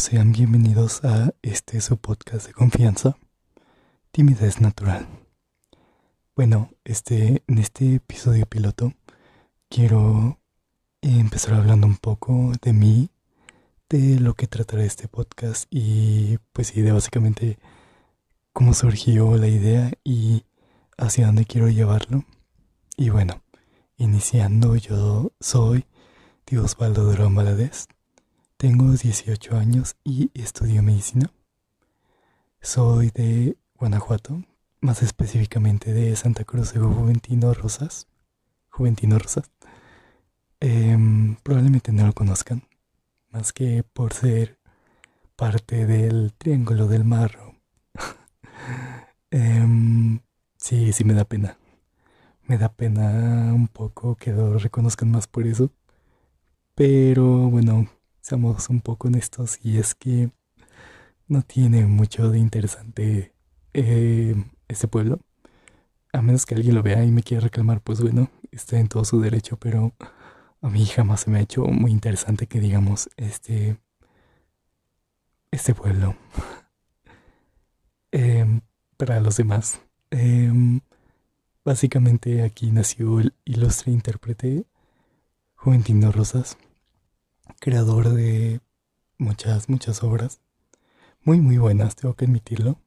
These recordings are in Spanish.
sean bienvenidos a este su podcast de confianza, Timidez Natural. Bueno, este, en este episodio piloto quiero empezar hablando un poco de mí, de lo que tratará este podcast y pues sí, de básicamente cómo surgió la idea y hacia dónde quiero llevarlo. Y bueno, iniciando yo soy Osvaldo Durán Valadez tengo 18 años y estudio medicina. Soy de Guanajuato, más específicamente de Santa Cruz de Juventino Rosas. Juventino Rosas. Em, probablemente no lo conozcan, más que por ser parte del Triángulo del Marro. Em, sí, sí me da pena. Me da pena un poco que lo reconozcan más por eso. Pero bueno, seamos un poco honestos y es que no tiene mucho de interesante eh, este pueblo. A menos que alguien lo vea y me quiera reclamar, pues bueno, está en todo su derecho, pero a mí jamás se me ha hecho muy interesante que digamos este este pueblo. Em, para los demás. Em, básicamente aquí nació el ilustre intérprete Juventino Rosas creador de muchas, muchas obras. Muy, muy buenas, tengo que admitirlo.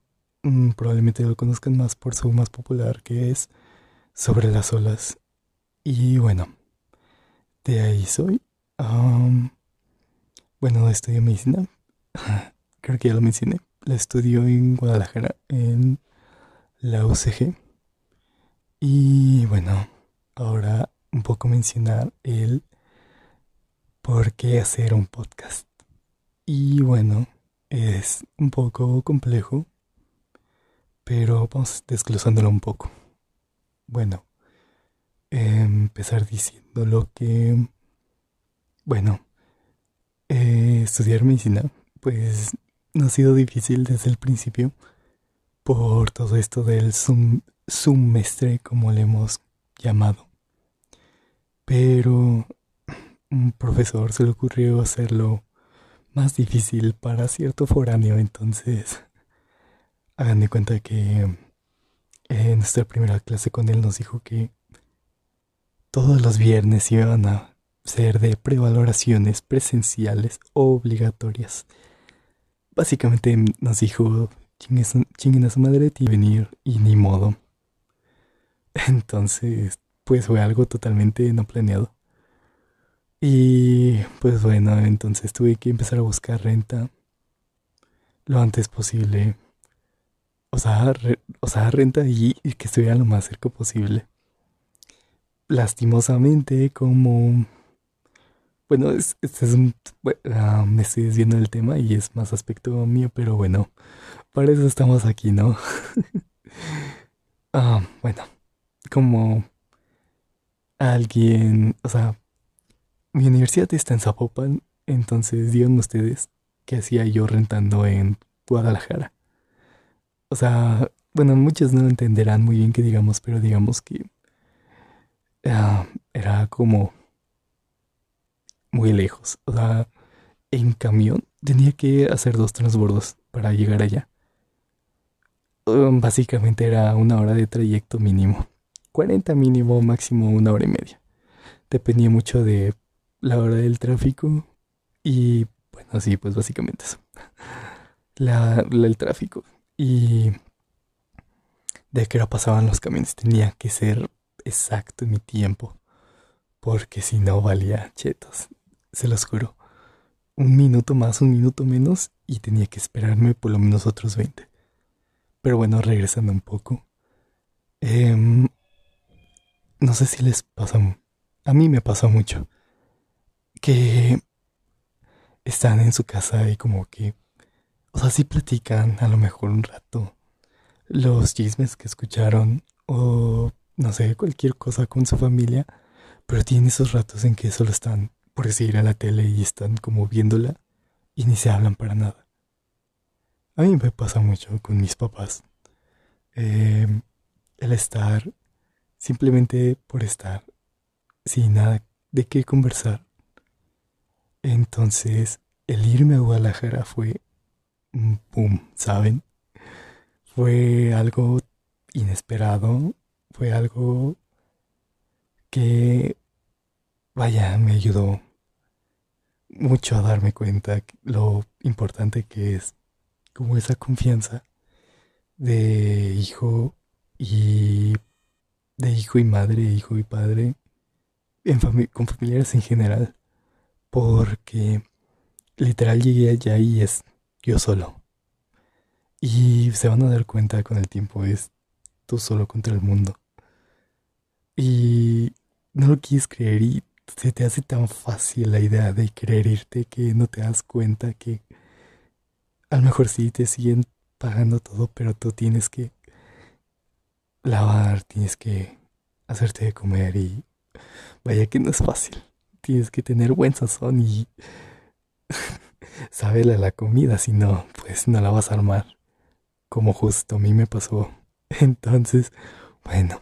Mm, probablemente lo conozcan más por su más popular, que es Sobre las olas. Y bueno, de ahí soy. bueno, estudio medicina. Creo que ya lo mencioné. La estudio en Guadalajara, en la UCG. Y bueno, ahora un poco mencionar el por qué hacer un podcast. Y bueno, es un poco complejo, pero vamos desglosándolo un poco. Bueno, empezar diciendo lo que, bueno, eh, estudiar medicina, pues no ha sido difícil desde el principio por todo esto del sumestre, como le hemos llamado. Pero un profesor se le ocurrió hacerlo más difícil para cierto foráneo, entonces hagan de cuenta que en nuestra primera clase con él nos dijo que todos los viernes iban a ser de prevaloraciones presenciales obligatorias. Básicamente nos dijo, chinguen a su madre y venir y ni modo. Entonces, pues fue algo totalmente no planeado. Y pues bueno, entonces tuve que empezar a buscar renta lo antes posible. O sea, o sea renta y, que estuviera lo más cerca posible. Lastimosamente, como... Bueno, este es un... Ah, me estoy desviando del tema y es más aspecto mío, pero bueno, para eso estamos aquí, ¿no? Ah, bueno, como alguien, o sea, mi universidad está en Zapopan, entonces digan ustedes qué hacía yo rentando en Guadalajara. O sea, bueno, muchos no entenderán muy bien qué digamos, pero digamos que ah, era como muy lejos. O sea, en camión tenía que hacer dos transbordos para llegar allá. Um, básicamente era una hora de trayecto mínimo. 40 mínimo, máximo una hora y media. Dependía mucho de la hora del tráfico y bueno, sí, pues básicamente eso. La, el tráfico y de qué hora pasaban los camiones tenía que ser exacto en mi tiempo porque si no valía chetos, se los juro. Un minuto más, un minuto menos y tenía que esperarme por lo menos otros 20. Pero bueno, regresando un poco. Em, no sé si les pasa. A mí me pasa mucho que están en su casa y como que, o sea, sí platican a lo mejor un rato los chismes que escucharon o no sé, cualquier cosa con su familia, pero tienen esos ratos en que solo están por decir a la tele y están como viéndola y ni se hablan para nada. A mí me pasa mucho con mis papás. Em, el estar simplemente por estar sin nada de qué conversar entonces, el irme a Guadalajara fue un boom, ¿saben? Fue algo inesperado, fue algo que, vaya, me ayudó mucho a darme cuenta lo importante que es como esa confianza de hijo y de hijo y madre, hijo y padre, con familiares en general, porque literal llegué allá y es yo solo. Y se van a dar cuenta con el tiempo, es tú solo contra el mundo. Y no lo quieres creer y se te hace tan fácil la idea de querer irte que no te das cuenta que a lo mejor sí te siguen pagando todo, pero tú tienes que lavar, tienes que hacerte de comer y vaya que no es fácil. Tienes que tener buen sazón y saberle la comida, si no, pues no la vas a armar. Como justo a mí me pasó. Entonces, bueno,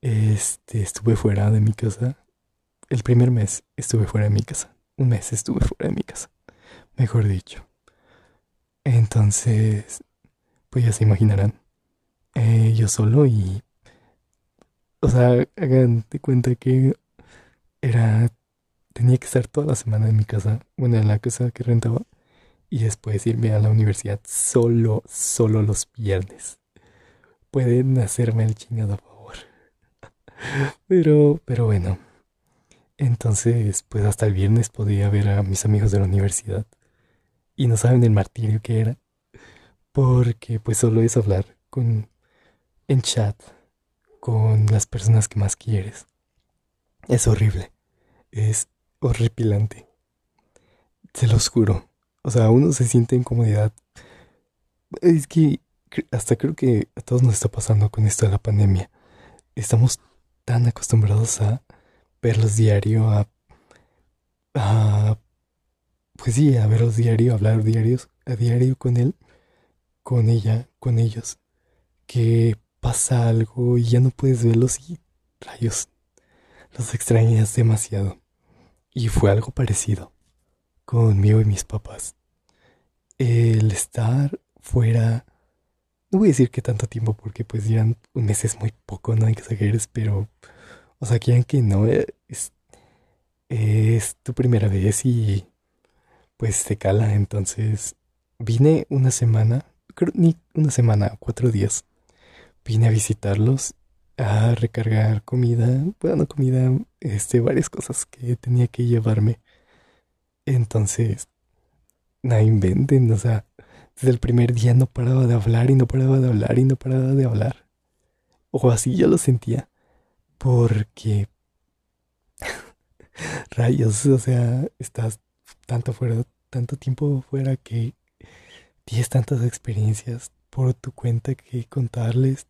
este, estuve fuera de mi casa. El primer mes estuve fuera de mi casa. Un mes estuve fuera de mi casa. Mejor dicho. Entonces, pues ya se imaginarán. Eh, yo solo y... O sea, hagan de cuenta que era... Tenía que estar toda la semana en mi casa, bueno, en la casa que rentaba, y después irme a la universidad solo, solo los viernes. Pueden hacerme el chingado a favor. pero, pero bueno. Entonces, pues hasta el viernes podía ver a mis amigos de la universidad y no saben el martirio que era. Porque pues solo es hablar con en chat con las personas que más quieres. Es horrible. Es horripilante. Se los juro. O sea, uno se siente en comodidad. Es que hasta creo que a todos nos está pasando con esto de la pandemia. Estamos tan acostumbrados a verlos diario, a, a pues sí, a verlos diario, a hablar diarios, a diario con él, con ella, con ellos, que pasa algo y ya no puedes verlos y rayos, los extrañas demasiado. Y fue algo parecido conmigo y mis papás. El estar fuera, no voy a decir que tanto tiempo porque pues ya un mes es muy poco, no hay que exageres, pero, o sea, quieran que no, eh, es, es tu primera vez y pues se cala. Entonces vine una semana, creo ni una semana, cuatro días. Vine a visitarlos, a recargar comida, bueno, comida, este, varias cosas que tenía que llevarme. Entonces, no inventen, o sea, desde el primer día no paraba de hablar y no paraba de hablar y no paraba de hablar. O así yo lo sentía. Porque... Rayos, o sea, estás tanto fuera, tanto tiempo fuera que tienes tantas experiencias por tu cuenta que contarles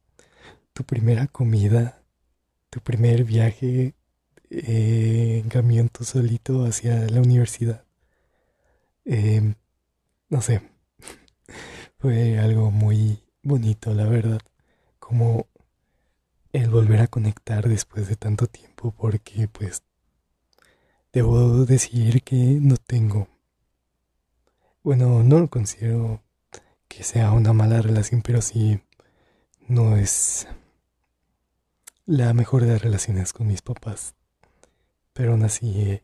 tu primera comida, tu primer viaje eh, en camión tú solito hacia la universidad. Em, no sé, fue algo muy bonito, la verdad, como el volver a conectar después de tanto tiempo, porque pues Debo decir que no tengo. Bueno, no lo considero que sea una mala relación, pero sí no es la mejor de relaciones con mis papás. Pero aún así,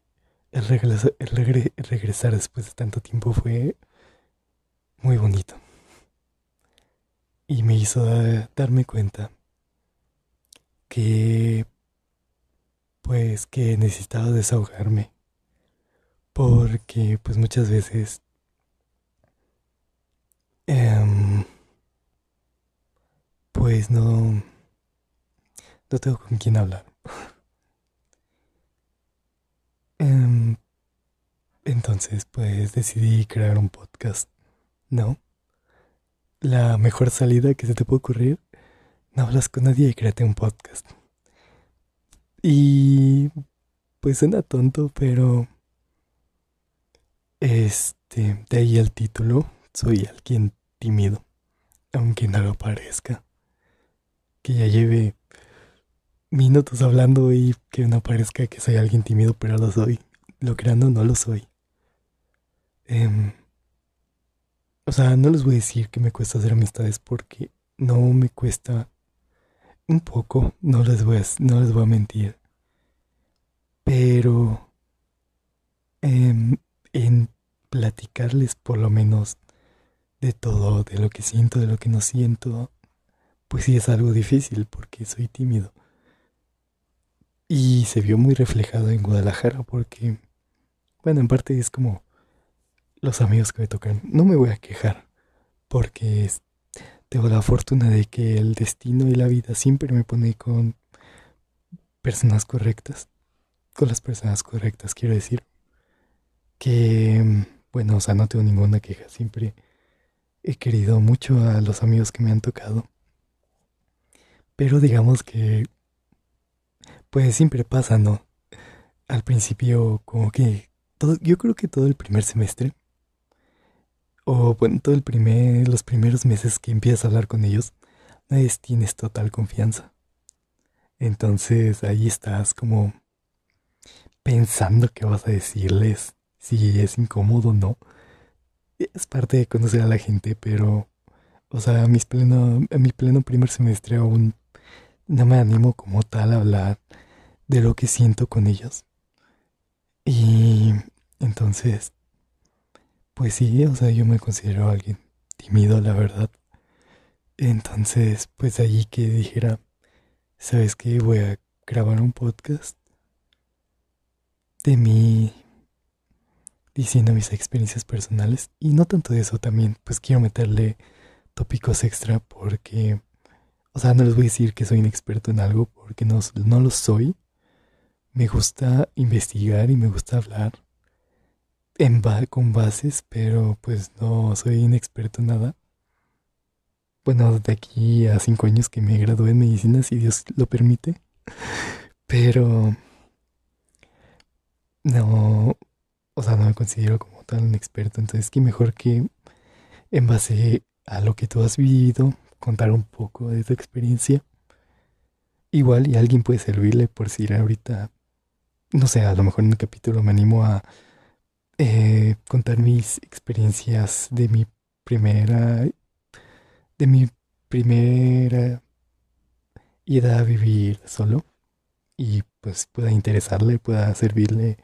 el, regresar después de tanto tiempo fue muy bonito. Y me hizo darme cuenta que pues que necesitaba desahogarme. Porque pues muchas veces em, pues no no tengo con quién hablar. Em, entonces pues decidí crear un podcast. ¿No? La mejor salida que se te puede ocurrir, no hablas con nadie y créate un podcast. Y pues suena tonto, pero este, de ahí el título, soy alguien tímido, aunque no lo parezca. Que ya lleve minutos hablando y que no parezca que soy alguien tímido, pero lo soy. Lo creando no lo soy. Em, o sea, no les voy a decir que me cuesta hacer amistades porque no me cuesta un poco, no les voy a, no les voy a mentir. Pero em, en platicarles por lo menos de todo, de lo que siento, de lo que no siento, pues sí es algo difícil porque soy tímido. Y se vio muy reflejado en Guadalajara porque, bueno, en parte es como los amigos que me tocan. No me voy a quejar porque tengo la fortuna de que el destino y la vida siempre me pone con personas correctas. Con las personas correctas, quiero decir. Que, bueno, o sea, no tengo ninguna queja. Siempre he querido mucho a los amigos que me han tocado. Pero digamos que, pues siempre pasa, ¿no? Al principio, como que, todo, yo creo que todo el primer semestre, o bueno, todo el primer, los primeros meses que empiezas a hablar con ellos, no tienes total confianza. Entonces ahí estás como pensando qué vas a decirles, si es incómodo o no. Es parte de conocer a la gente, pero, o sea, mis pleno, a mi pleno primer semestre aún no me animo como tal a hablar de lo que siento con ellos. Y entonces, pues sí, o sea, yo me considero alguien tímido, la verdad. Entonces, pues allí que dijera, ¿sabes qué? Voy a grabar un podcast de mí diciendo mis experiencias personales. Y no tanto de eso también, pues quiero meterle tópicos extra porque o sea, no les voy a decir que soy un experto en algo porque no, no lo soy. Me gusta investigar y me gusta hablar en con bases, pero pues no soy un experto en nada. Bueno, de aquí a cinco años que me gradué en medicina, si Dios lo permite. Pero no, o sea, no me considero como tal un experto. Entonces, qué mejor que en base a lo que tú has vivido, contar un poco de tu experiencia. Igual y alguien puede servirle por si ahorita, no sé, a lo mejor en un capítulo me animo a eh, contar mis experiencias de mi primera, de mi primera ida a vivir solo y pues pueda interesarle, pueda servirle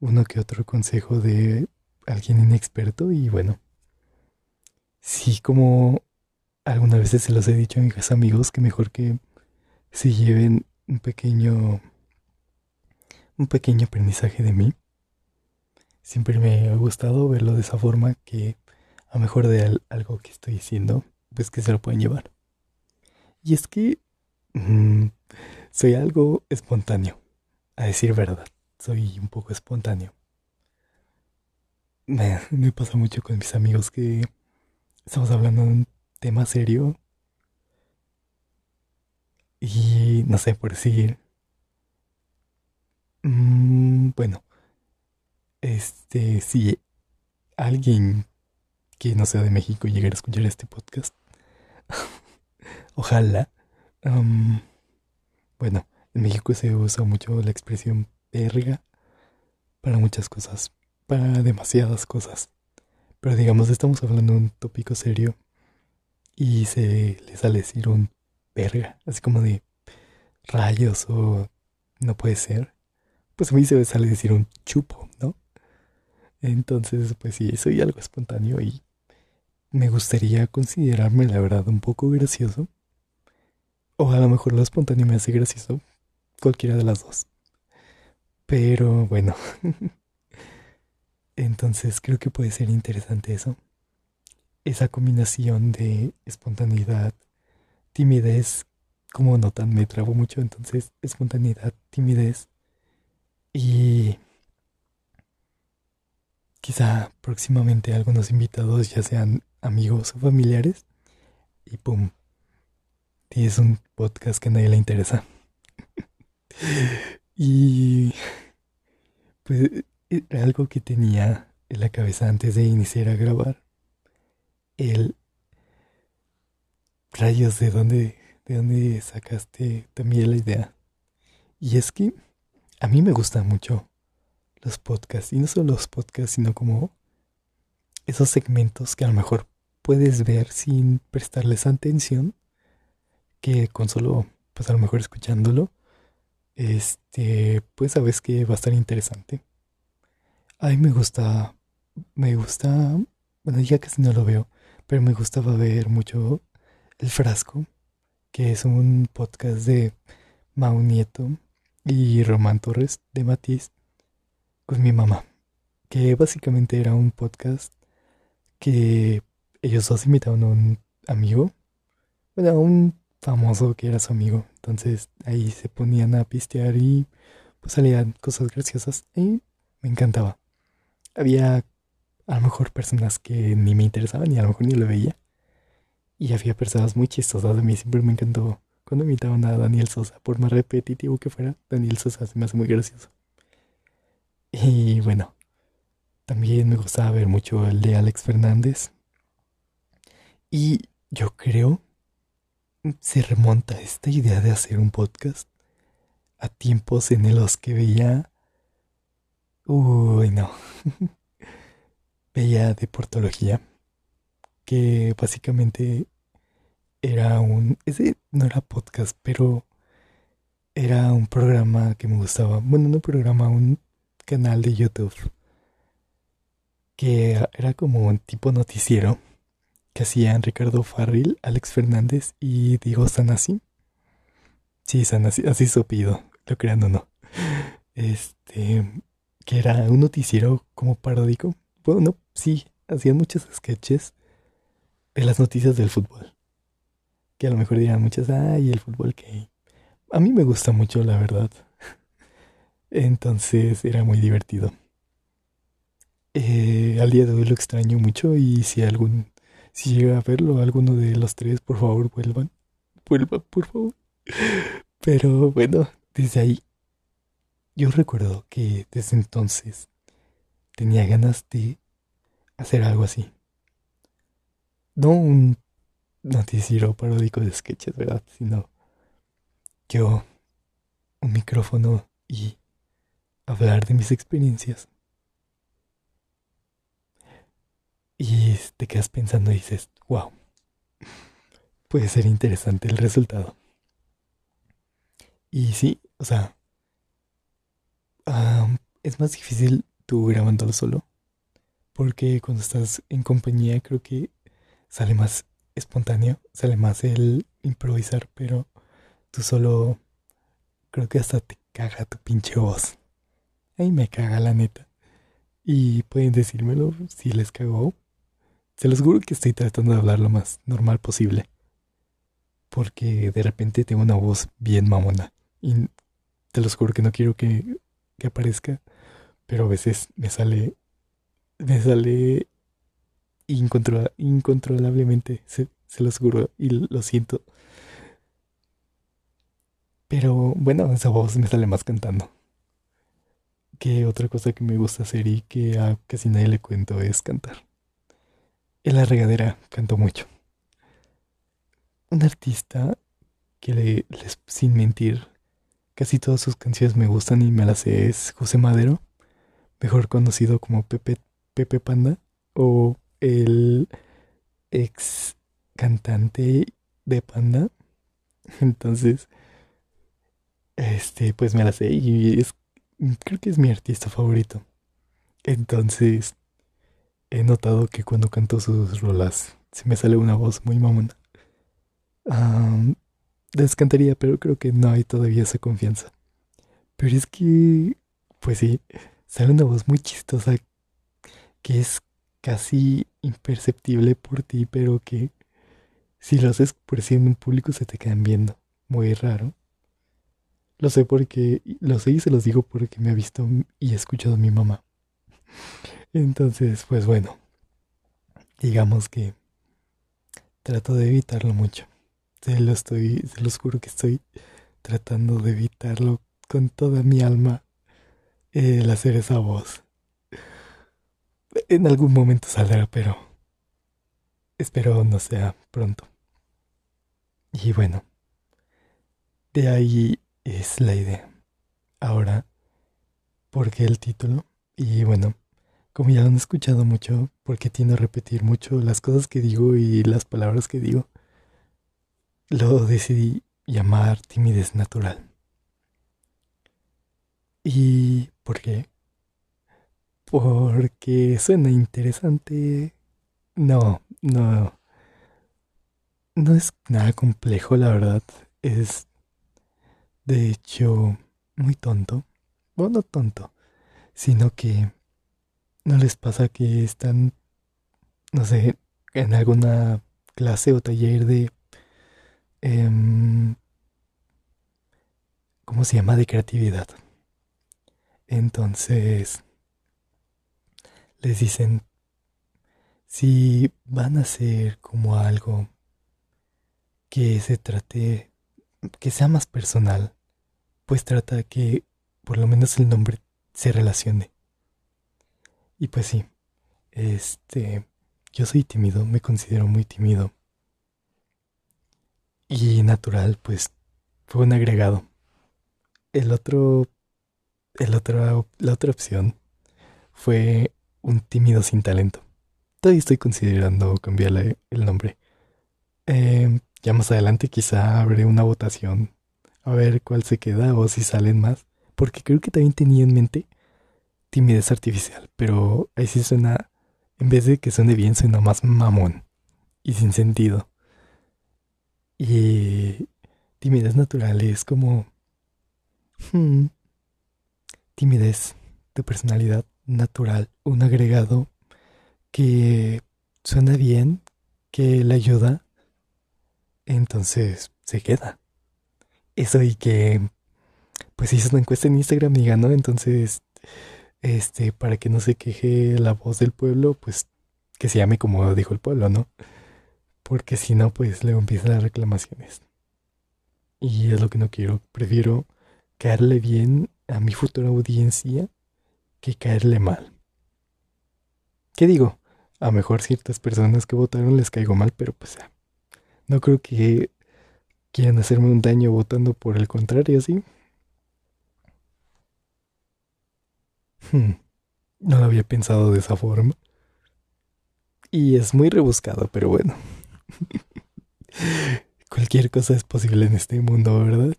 uno que otro consejo de alguien inexperto y bueno, sí como algunas veces se los he dicho a mis amigos que mejor que se lleven un pequeño un pequeño aprendizaje de mí. Siempre me ha gustado verlo de esa forma que a mejor de algo que estoy diciendo, pues que se lo pueden llevar. Y es que mm, soy algo espontáneo, a decir verdad, soy un poco espontáneo. Me, me pasa mucho con mis amigos que estamos hablando de un tema serio. Y no sé, por decir... Mm, bueno, este, si alguien que no sea de México llegara a escuchar este podcast, ojalá. bueno, en México se usa mucho la expresión verga para muchas cosas, para demasiadas cosas. Pero digamos, estamos hablando de un tópico serio y se le sale decir un verga, así como de rayos o no puede ser, pues a mí se me sale decir un chupo, ¿no? Entonces, pues sí, soy algo espontáneo y me gustaría considerarme, la verdad, un poco gracioso. O a lo mejor lo espontáneo me hace gracioso, cualquiera de las dos. Pero bueno, entonces creo que puede ser interesante eso esa combinación de espontaneidad, timidez, como notan, me trabo mucho, entonces espontaneidad, timidez y quizá próximamente algunos invitados, ya sean amigos o familiares, y pum, tienes un podcast que a nadie le interesa. y pues era algo que tenía en la cabeza antes de iniciar a grabar el rayos de dónde de dónde sacaste también la idea. Y es que a mí me gustan mucho los podcasts, y no solo los podcasts, sino como esos segmentos que a lo mejor puedes ver sin prestarles atención, que con solo, pues a lo mejor escuchándolo, este, pues sabes que va a estar interesante. A mí me gusta, me gusta, bueno, ya casi no lo veo, pero me gustaba ver mucho El Frasco, que es un podcast de Mau Nieto y Román Torres de Matiz con mi mamá, que básicamente era un podcast que ellos dos invitaban a un amigo, bueno, a un famoso que era su amigo, entonces ahí se ponían a pistear y pues salían cosas graciosas y me encantaba. Había a lo mejor personas que ni me interesaban y a lo mejor ni lo veía. Y había personas muy chistosas. A mí siempre me encantó cuando invitaban a Daniel Sosa. Por más repetitivo que fuera, Daniel Sosa se me hace muy gracioso. Y bueno, también me gustaba ver mucho el de Alex Fernández. Y yo creo se remonta esta idea de hacer un podcast a tiempos en los que veía... Uy, no. veía deportología, que básicamente era un... Ese no era podcast, pero era un programa que me gustaba. Bueno, no programa, un canal de YouTube. Que era como un tipo noticiero que hacían Ricardo Farril, Alex Fernández y Diego Sanasi. Sí, Sanasi, así su apellido, lo crean o no. Este, que era un noticiero como paródico. Bueno, no, sí, hacían muchos sketches de las noticias del fútbol. Que a lo mejor dirán muchas, ay, el fútbol que... A mí me gusta mucho, la verdad. Entonces era muy divertido. Eh, al día de hoy lo extraño mucho y si algún si llega a verlo alguno de los tres, por favor, vuelvan. Vuelvan, por favor. Pero bueno, desde ahí yo recuerdo que desde entonces tenía ganas de hacer algo así. No un noticiero paródico de sketches, ¿verdad? Sino yo, un micrófono y hablar de mis experiencias. Y te quedas pensando y dices, wow, puede ser interesante el resultado. Y sí, o sea, es más difícil tú grabándolo solo. Porque cuando estás en compañía creo que sale más espontáneo, sale más el improvisar, pero tú solo creo que hasta te caga tu pinche voz. Ahí me caga la neta. Y pueden decírmelo si les cagó, se los juro que estoy tratando de hablar lo más normal posible. Porque de repente tengo una voz bien mamona. Y te los juro que no quiero que, que aparezca. Pero a veces me sale. Me sale incontrolablemente. Se, se los. Y lo siento. Pero bueno, esa voz me sale más cantando. Que otra cosa que me gusta hacer y que a casi nadie le cuento es cantar. En la regadera canto mucho. Un artista que le, les, sin mentir, casi todas sus canciones me gustan y me las sé es José Madero, mejor conocido como Pepe, Pepe Panda o el ex cantante de Panda. Entonces, este, pues me la sé y es, creo que es mi artista favorito. Entonces, he notado que cuando canto sus rolas se me sale una voz muy mamona. descantaría, pero creo que no hay todavía esa confianza. Pero es que, pues sí, sale una voz muy chistosa que es casi imperceptible por ti, pero que si lo haces por sí en público se te quedan viendo. Muy raro. Lo sé porque, lo sé y se los digo porque me ha visto y he escuchado mi mamá. Entonces, pues bueno, digamos que trato de evitarlo mucho. Se lo estoy, se los juro que estoy tratando de evitarlo con toda mi alma el hacer esa voz. En algún momento saldrá, pero espero no sea pronto. Y bueno, de ahí es la idea. Ahora, ¿por qué el título? Y bueno, como ya lo han escuchado mucho, porque tiendo a repetir mucho las cosas que digo y las palabras que digo, lo decidí llamar timidez natural. ¿Y por qué? Porque suena interesante. No, no. No es nada complejo, la verdad. Es, de hecho, muy tonto. Bueno, no tonto, sino que no les pasa que están, no sé, en alguna clase o taller de... Em, ¿Cómo se llama? De creatividad. Entonces, les dicen, si van a hacer como algo que se trate, que sea más personal, pues trata que por lo menos el nombre se relacione. Y pues sí, este, yo soy tímido, me considero muy tímido. Y natural, pues fue un agregado. El otro, el otro, la otra opción fue un tímido sin talento. Todavía estoy considerando cambiarle el nombre. Eh, ya más adelante quizá abre una votación a ver cuál se queda o si salen más. Porque creo que también tenía en mente timidez artificial. Pero ahí sí suena, en vez de que suene bien, suena más mamón y sin sentido. Y timidez natural es como... Hmm, timidez de personalidad natural, un agregado que suena bien, que le ayuda, entonces se queda. Eso y que, pues hizo una encuesta en Instagram y ganó, entonces, este, para que no se queje la voz del pueblo, pues que se llame como dijo el pueblo, ¿no? Porque si no, pues luego empiezan las reclamaciones. Y es lo que no quiero. Prefiero caerle bien a mi futura audiencia que caerle mal. ¿Qué digo? A lo mejor ciertas personas que votaron les caigo mal, pero pues no creo que quieran hacerme un daño votando por el contrario, ¿sí? Hmm, no lo había pensado de esa forma. Y es muy rebuscado, pero bueno. Cualquier cosa es posible en este mundo, ¿verdad?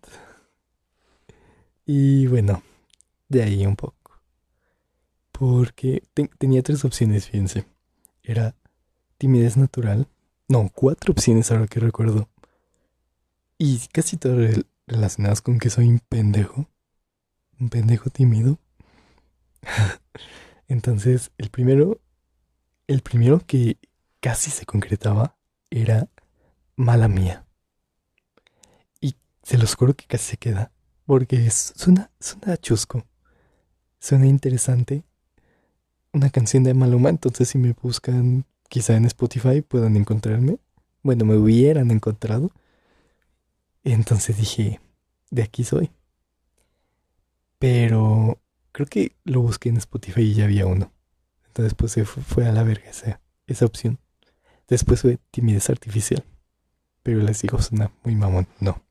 Y bueno, de ahí un poco porque tenía tres opciones, fíjense. Era timidez natural. No, cuatro opciones ahora que recuerdo. Y casi todas relacionadas con que soy un pendejo. Un pendejo tímido. Entonces, el primero, el primero que casi se concretaba era mala mía. Y se los juro que casi se queda. Porque suena, suena chusco. Suena interesante una canción de Maluma, entonces si me buscan quizá en Spotify puedan encontrarme. Bueno, me hubieran encontrado. Entonces dije, de aquí soy. Pero creo que lo busqué en Spotify y ya había uno. Entonces pues fue, a la verga esa, esa opción. Después fue timidez artificial. Pero les digo, suena muy mamón. No.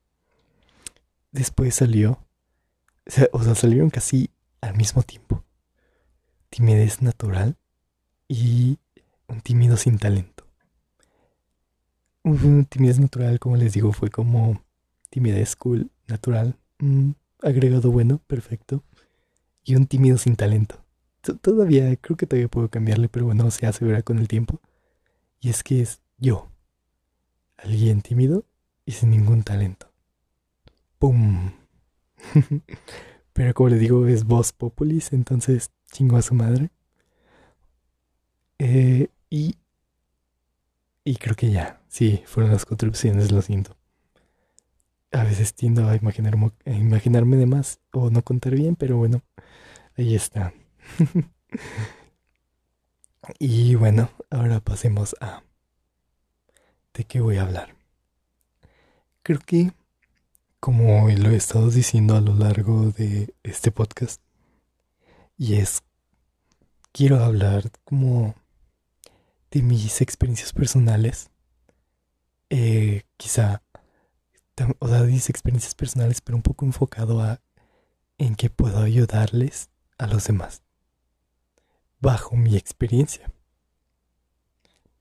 Después salió. o sea salieron casi al mismo tiempo timidez natural y un tímido sin talento. Un timidez natural, como les digo, fue como timidez cool, natural, mm, agregado bueno, perfecto. Y un tímido sin talento. todavía, creo que todavía puedo cambiarle, pero bueno, se hace verá con el tiempo. Y es que es yo, alguien tímido y sin ningún talento. ¡Pum! pero como les digo, es voz populis, entonces chingo a su madre. Eh, y, y creo que ya, sí, fueron las cuatro opciones, lo siento. A veces tiendo a, imaginar, a imaginarme de más o no contar bien, pero bueno, ahí está. y bueno, ahora pasemos a... ¿De qué voy a hablar? Creo que, como lo he estado diciendo a lo largo de este podcast, y es, quiero hablar como de mis experiencias personales. Eh, quizá, o sea, mis experiencias personales, pero un poco enfocado a en que puedo ayudarles a los demás. bajo mi experiencia.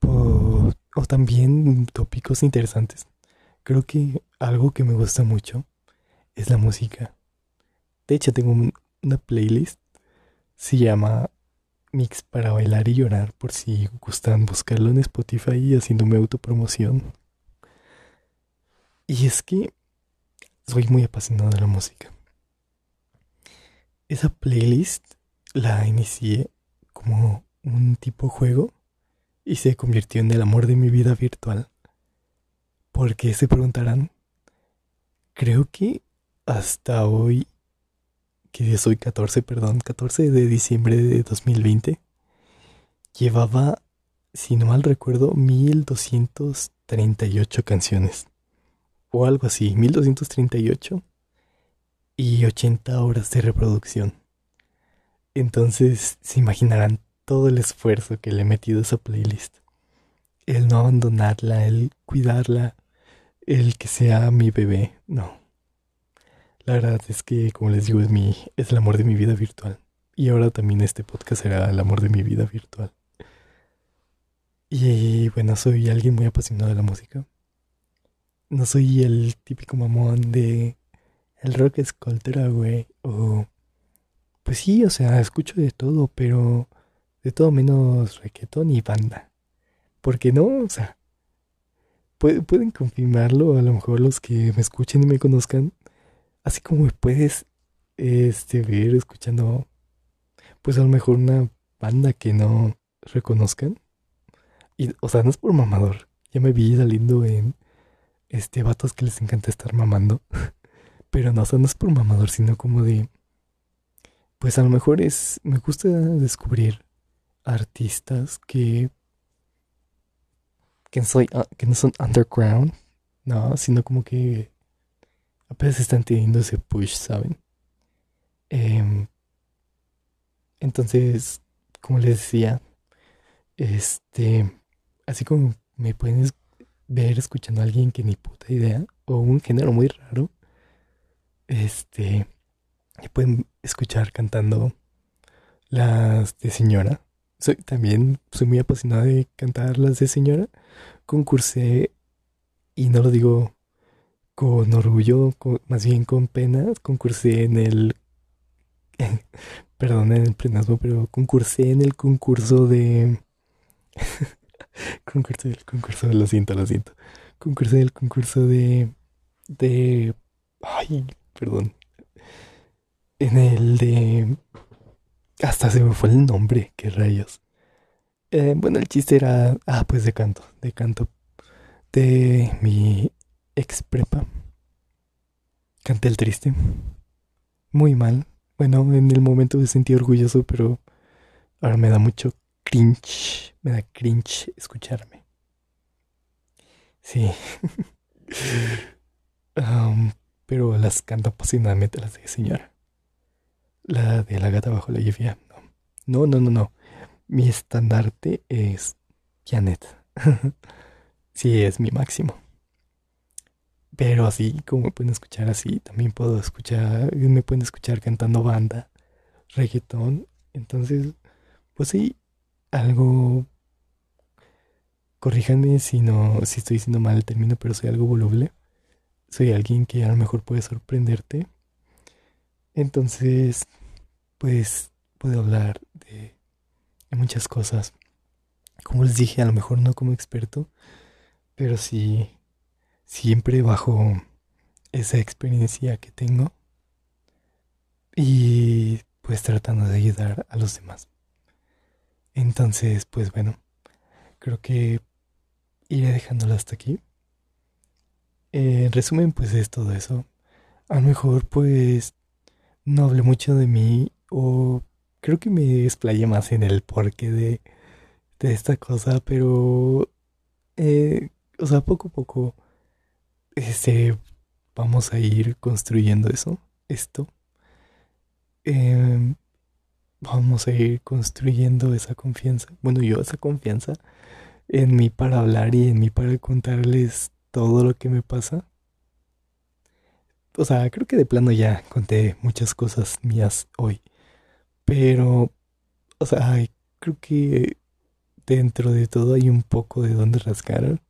o también tópicos interesantes. Creo que algo que me gusta mucho es la música. De hecho, tengo una playlist. Se llama Mix para bailar y llorar, por si gustan buscarlo en Spotify y haciéndome autopromoción. Y es que soy muy apasionado de la música. Esa playlist la inicié como un tipo juego y se convirtió en el amor de mi vida virtual. Porque se preguntarán, creo que hasta hoy, que día soy 14, perdón, 14 de diciembre de 2020, llevaba, si no mal recuerdo, 1238 canciones. O algo así, 1238 y 80 horas de reproducción. Entonces se imaginarán todo el esfuerzo que le he metido a esa playlist. El no abandonarla, el cuidarla, el que sea mi bebé, no. La verdad es que, como les digo, es, mi, es el amor de mi vida virtual. Y ahora también este podcast será el amor de mi vida virtual. Y bueno, soy alguien muy apasionado de la música. No soy el típico mamón de el rock es güey. O pues sí, o sea, escucho de todo, pero de todo menos reggaetón y banda. Porque no, o sea, pueden confirmarlo a lo mejor los que me escuchen y me conozcan. Así como me puedes este, ver escuchando, pues a lo mejor una banda que no reconozcan. Y, o sea, no es por mamador. Ya me vi saliendo en este vatos que les encanta estar mamando. Pero no, o no es por mamador, sino como de. Pues a lo mejor es. Me gusta descubrir artistas que. Ah, que no son underground, no, sino como que apenas están teniendo ese push, ¿saben? Em, entonces, como les decía, este, así como me pueden ver escuchando a alguien que ni puta idea, o un género muy raro, este, pueden escuchar cantando las de señora. Soy, también soy muy apasionada de cantar las de señora. Concursé, y no lo digo con orgullo, más bien con pena, concursé en el... perdón, en el plenasmo, pero concursé en el concurso de... concursé el concurso, lo siento, lo siento. Concursé en el concurso de... de... Ay, perdón. En el de... Hasta se me fue el nombre, qué rayos. Eh, bueno, el chiste era... Ah, pues de canto, de canto. De mi ex prepa. Canté el triste. Muy mal. Bueno, en el momento me sentí orgulloso, pero ahora me da mucho cringe. Me da cringe escucharme. Sí. um, pero las canto apasionadamente las de señora. La de la gata bajo la lluvia, no. No, no, no, Mi estandarte es Janet. sí, es mi máximo. Pero así como me pueden escuchar así, también puedo escuchar, me pueden escuchar cantando banda, reggaetón. Entonces, pues sí, algo corríjanme si no, si estoy diciendo mal el término, pero soy algo voluble soy alguien que a lo mejor puede sorprenderte. Entonces, pues puedo hablar de, muchas cosas. Como les dije, a lo mejor no como experto, pero sí siempre bajo esa experiencia que tengo y pues tratando de ayudar a los demás. Entonces, pues bueno, creo que iré dejándolo hasta aquí. En resumen, pues es todo eso. A lo mejor, pues, no hablé mucho de mí o creo que me desplayé más en el porqué de, de esta cosa, pero, eh, o sea, poco a poco, este, vamos a ir construyendo eso, esto. Em, vamos a ir construyendo esa confianza. Bueno, yo esa confianza en mí para hablar y en mí para contarles todo lo que me pasa. O sea, creo que de plano ya conté muchas cosas mías hoy. Pero, o sea, creo que dentro de todo hay un poco de donde rascar.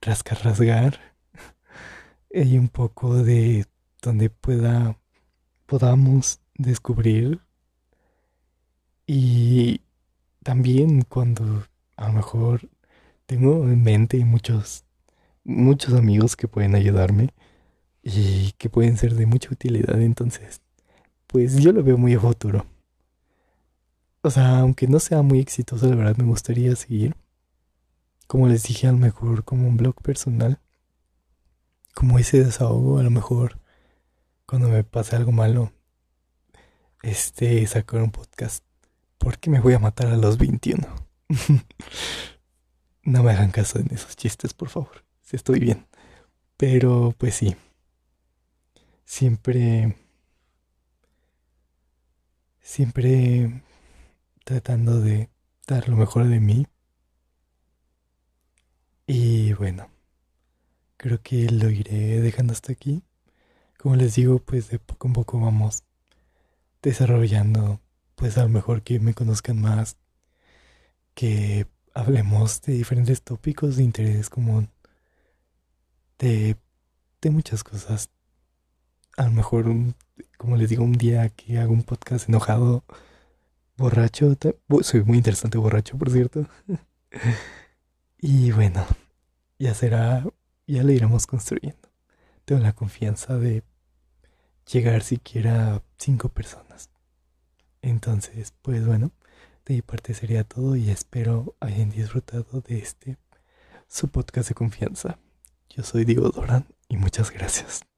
Rascar, rasgar. hay un poco de donde pueda podamos descubrir y también cuando a lo mejor tengo en mente muchos muchos amigos que pueden ayudarme y que pueden ser de mucha utilidad entonces pues yo lo veo muy a futuro. O sea aunque no sea muy exitoso la verdad me gustaría seguir. Como les dije a lo mejor como un blog personal como ese desahogo a lo mejor cuando me pase algo malo este sacar un podcast porque me voy a matar a los 21 no me hagan caso en esos chistes por favor si estoy bien. Pero pues sí siempre siempre tratando de dar lo mejor de mí y bueno creo que lo iré dejando hasta aquí. Como les digo, pues de poco en poco vamos desarrollando, pues a lo mejor que me conozcan más, que hablemos de diferentes tópicos de interés común, de, de muchas cosas. A lo mejor, como les digo, un día que hago un podcast enojado, borracho, soy muy interesante borracho, por cierto. y bueno, ya será ya lo iremos construyendo. Tengo la confianza de llegar siquiera a cinco personas. Entonces, pues bueno, de mi parte sería todo y espero hayan disfrutado de este su podcast de confianza. Yo soy Diego Doran y muchas gracias.